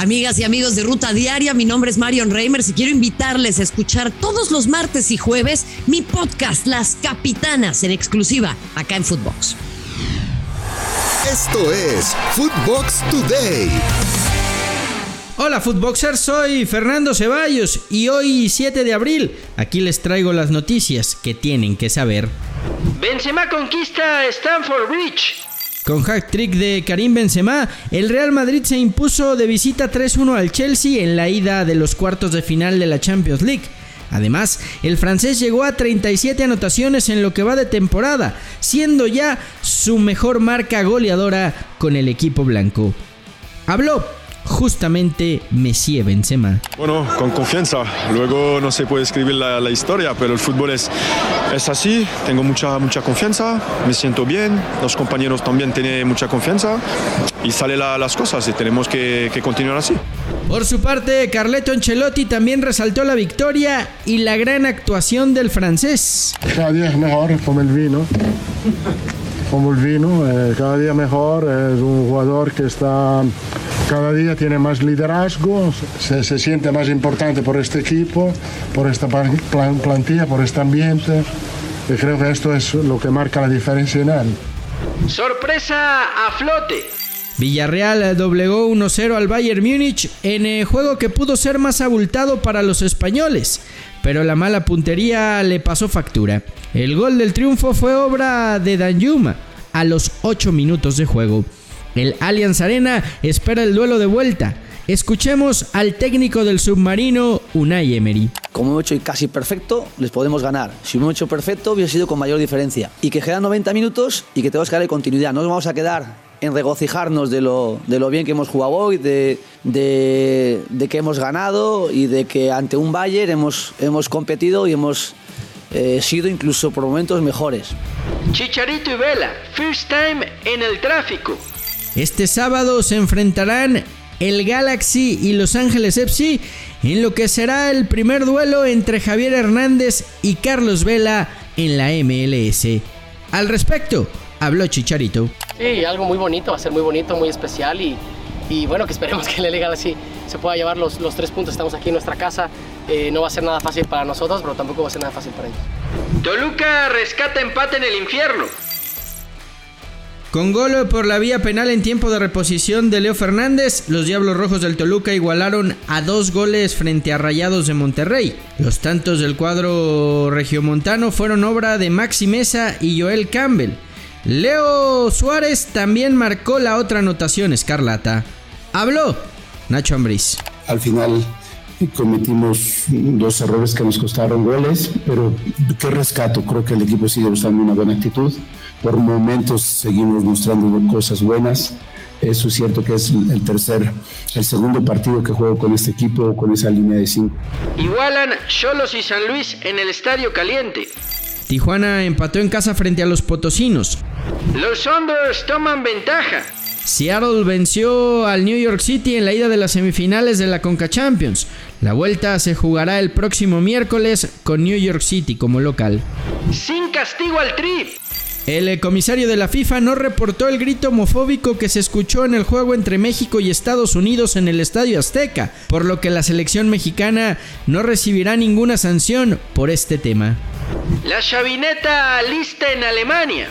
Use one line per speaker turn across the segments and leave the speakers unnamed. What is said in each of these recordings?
Amigas y amigos de Ruta Diaria, mi nombre es Marion Reimers y quiero invitarles a escuchar todos los martes y jueves mi podcast Las Capitanas en exclusiva acá en Footbox.
Esto es Footbox Today.
Hola Footboxers, soy Fernando Ceballos y hoy 7 de abril aquí les traigo las noticias que tienen que saber.
Benzema conquista Stanford Bridge.
Con hack trick de Karim Benzema, el Real Madrid se impuso de visita 3-1 al Chelsea en la ida de los cuartos de final de la Champions League. Además, el francés llegó a 37 anotaciones en lo que va de temporada, siendo ya su mejor marca goleadora con el equipo blanco. Habló justamente Messi Benzema.
Bueno, con confianza. Luego no se puede escribir la, historia, pero el fútbol es, es así. Tengo mucha, mucha confianza, me siento bien, los compañeros también tienen mucha confianza y salen las cosas y tenemos que, que continuar así.
Por su parte, Carleto Ancelotti también resaltó la victoria y la gran actuación del francés.
Cada día es mejor como el vino. Como el vino, eh, cada día mejor. Es un jugador que está cada día tiene más liderazgo, se, siente más importante por este equipo, por esta plantilla, por este ambiente. Y creo que esto es lo que marca la diferencia en él.
Sorpresa a flote.
Villarreal doblegó 1-0 al Bayern Múnich en el juego que pudo ser más abultado para los españoles, pero la mala puntería le pasó factura. El gol del triunfo fue obra de Danjuma a los 8 minutos de juego. El Allianz Arena espera el duelo de vuelta. Escuchemos al técnico del submarino, Unai Emery.
Como hemos hecho casi perfecto, les podemos ganar. Si hemos hecho perfecto, hubiera sido con mayor diferencia. Y que quedan 90 minutos y que tenemos que darle continuidad. No nos vamos a quedar en regocijarnos de lo, de lo bien que hemos jugado hoy, de, de, que hemos ganado y de que ante un Bayern hemos, hemos competido y hemos eh, sido incluso por momentos mejores.
Chicharito y Vela, first time en el tráfico.
Este sábado se enfrentarán el Galaxy y Los Ángeles FC en lo que será el primer duelo entre Javier Hernández y Carlos Vela en la MLS. Al respecto, habló Chicharito.
Sí, algo muy bonito, va a ser muy bonito, muy especial y, y bueno, que esperemos que la Liga Galaxy se pueda llevar los, los tres puntos. Estamos aquí en nuestra casa, eh, no va a ser nada fácil para nosotros, pero tampoco va a ser nada fácil para ellos.
Toluca rescata empate en el infierno.
Con gol por la vía penal en tiempo de reposición de Leo Fernández, los Diablos Rojos del Toluca igualaron a dos goles frente a Rayados de Monterrey. Los tantos del cuadro regiomontano fueron obra de Maxi Mesa y Joel Campbell. Leo Suárez también marcó la otra anotación escarlata. Habló Nacho Ambriz.
Al final cometimos dos errores que nos costaron goles, pero qué rescato, creo que el equipo sigue mostrando una buena actitud por momentos seguimos mostrando cosas buenas. Eso es cierto que es el tercer, el segundo partido que juego con este equipo, con esa línea de cinco.
Igualan Cholos y San Luis en el Estadio Caliente.
Tijuana empató en casa frente a los Potosinos.
Los hombres toman ventaja.
Seattle venció al New York City en la ida de las semifinales de la Conca Champions. La vuelta se jugará el próximo miércoles con New York City como local.
Sin castigo al Tri.
El comisario de la FIFA no reportó el grito homofóbico que se escuchó en el juego entre México y Estados Unidos en el Estadio Azteca, por lo que la selección mexicana no recibirá ninguna sanción por este tema.
La chavineta lista en Alemania.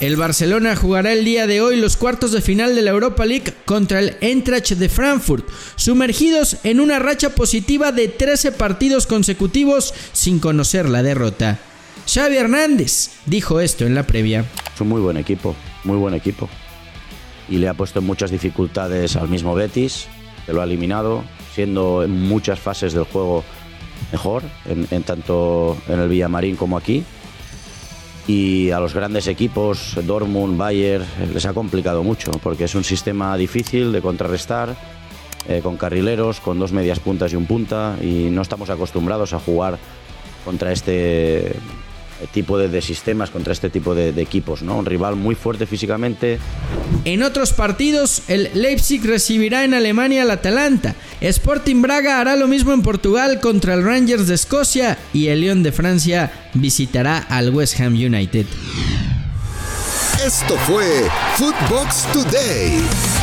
El Barcelona jugará el día de hoy los cuartos de final de la Europa League contra el Eintracht de Frankfurt, sumergidos en una racha positiva de 13 partidos consecutivos sin conocer la derrota. Xavi Hernández dijo esto en la previa.
Es un muy buen equipo, muy buen equipo. Y le ha puesto en muchas dificultades al mismo Betis, que lo ha eliminado, siendo en muchas fases del juego mejor, en, tanto en el Villamarín como aquí. Y a los grandes equipos, Dortmund, Bayern, les ha complicado mucho, porque es un sistema difícil de contrarrestar, eh, con carrileros, con dos medias puntas y un punta, y no estamos acostumbrados a jugar contra este tipo de, sistemas, contra este tipo de, equipos, ¿no? Un rival muy fuerte físicamente.
En otros partidos, el Leipzig recibirá en Alemania al Atalanta. Sporting Braga hará lo mismo en Portugal contra el Rangers de Escocia y el Lyon de Francia visitará al West Ham United.
Esto fue Footbox Today.